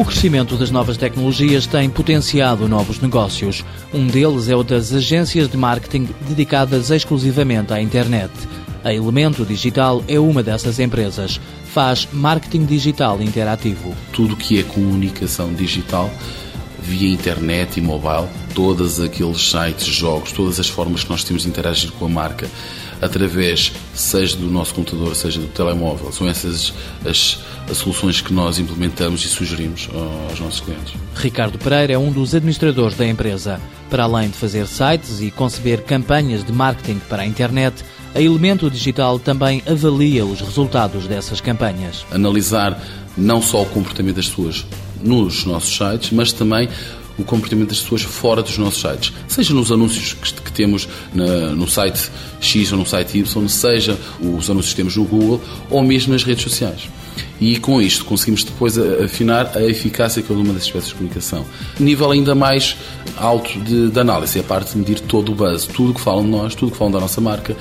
O crescimento das novas tecnologias tem potenciado novos negócios. Um deles é o das agências de marketing dedicadas exclusivamente à internet. A Elemento Digital é uma dessas empresas. Faz marketing digital interativo. Tudo que é comunicação digital via internet e mobile, todos aqueles sites, jogos, todas as formas que nós temos de interagir com a marca, através, seja do nosso computador, seja do telemóvel, são essas as, as soluções que nós implementamos e sugerimos aos nossos clientes. Ricardo Pereira é um dos administradores da empresa. Para além de fazer sites e conceber campanhas de marketing para a internet, a Elemento Digital também avalia os resultados dessas campanhas. Analisar não só o comportamento das pessoas nos nossos sites, mas também o comportamento das pessoas fora dos nossos sites. Seja nos anúncios que, temos no site X ou no site Y, seja os anúncios que temos no Google ou mesmo nas redes sociais. E com isto conseguimos depois afinar a eficácia de cada uma das espécies de comunicação. Nível ainda mais alto de, de análise, é a parte de medir todo o buzz, tudo que falam de nós, tudo que falam da nossa marca,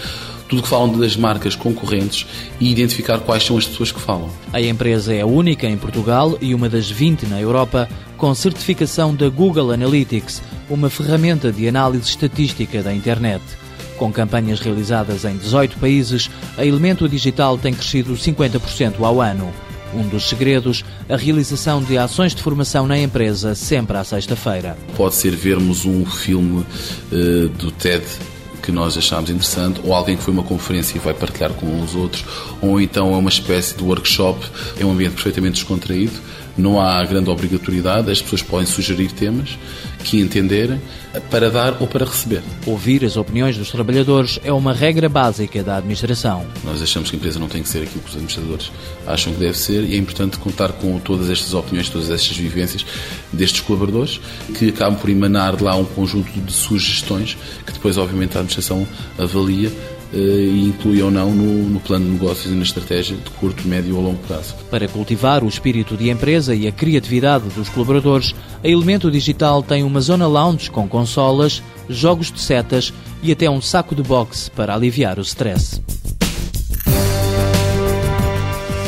tudo que falam das marcas concorrentes e identificar quais são as pessoas que falam. A empresa é a única em Portugal e uma das 20 na Europa com certificação da Google Analytics, uma ferramenta de análise estatística da internet. Com campanhas realizadas em 18 países, a Elemento Digital tem crescido 50% ao ano. Um dos segredos, a realização de ações de formação na empresa sempre à sexta-feira. Pode ser vermos um filme uh, do TED que nós achámos interessante, ou alguém que foi uma conferência e vai partilhar com os outros, ou então é uma espécie de workshop, é um ambiente perfeitamente descontraído, não há grande obrigatoriedade, as pessoas podem sugerir temas que entenderem para dar ou para receber. Ouvir as opiniões dos trabalhadores é uma regra básica da administração. Nós achamos que a empresa não tem que ser aquilo que os administradores acham que deve ser e é importante contar com todas estas opiniões, todas estas vivências destes colaboradores que acabam por emanar de lá um conjunto de sugestões que depois, obviamente, a administração avalia eh, e inclui ou não no, no, plano de negócios e na estratégia de curto, médio ou longo prazo. Para cultivar o espírito de empresa e a criatividade dos colaboradores, a Elemento Digital tem uma zona lounge com consolas, jogos de setas e até um saco de boxe para aliviar o stress.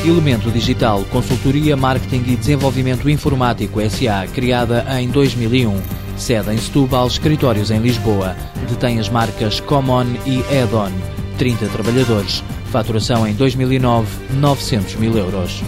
Elemento Digital, consultoria, marketing e desenvolvimento informático SA, criada em 2001. Sede em Setúbal, escritórios em Lisboa. Detém as marcas Common e Edon. 30 trabalhadores. Faturação em 2009, 900 mil euros.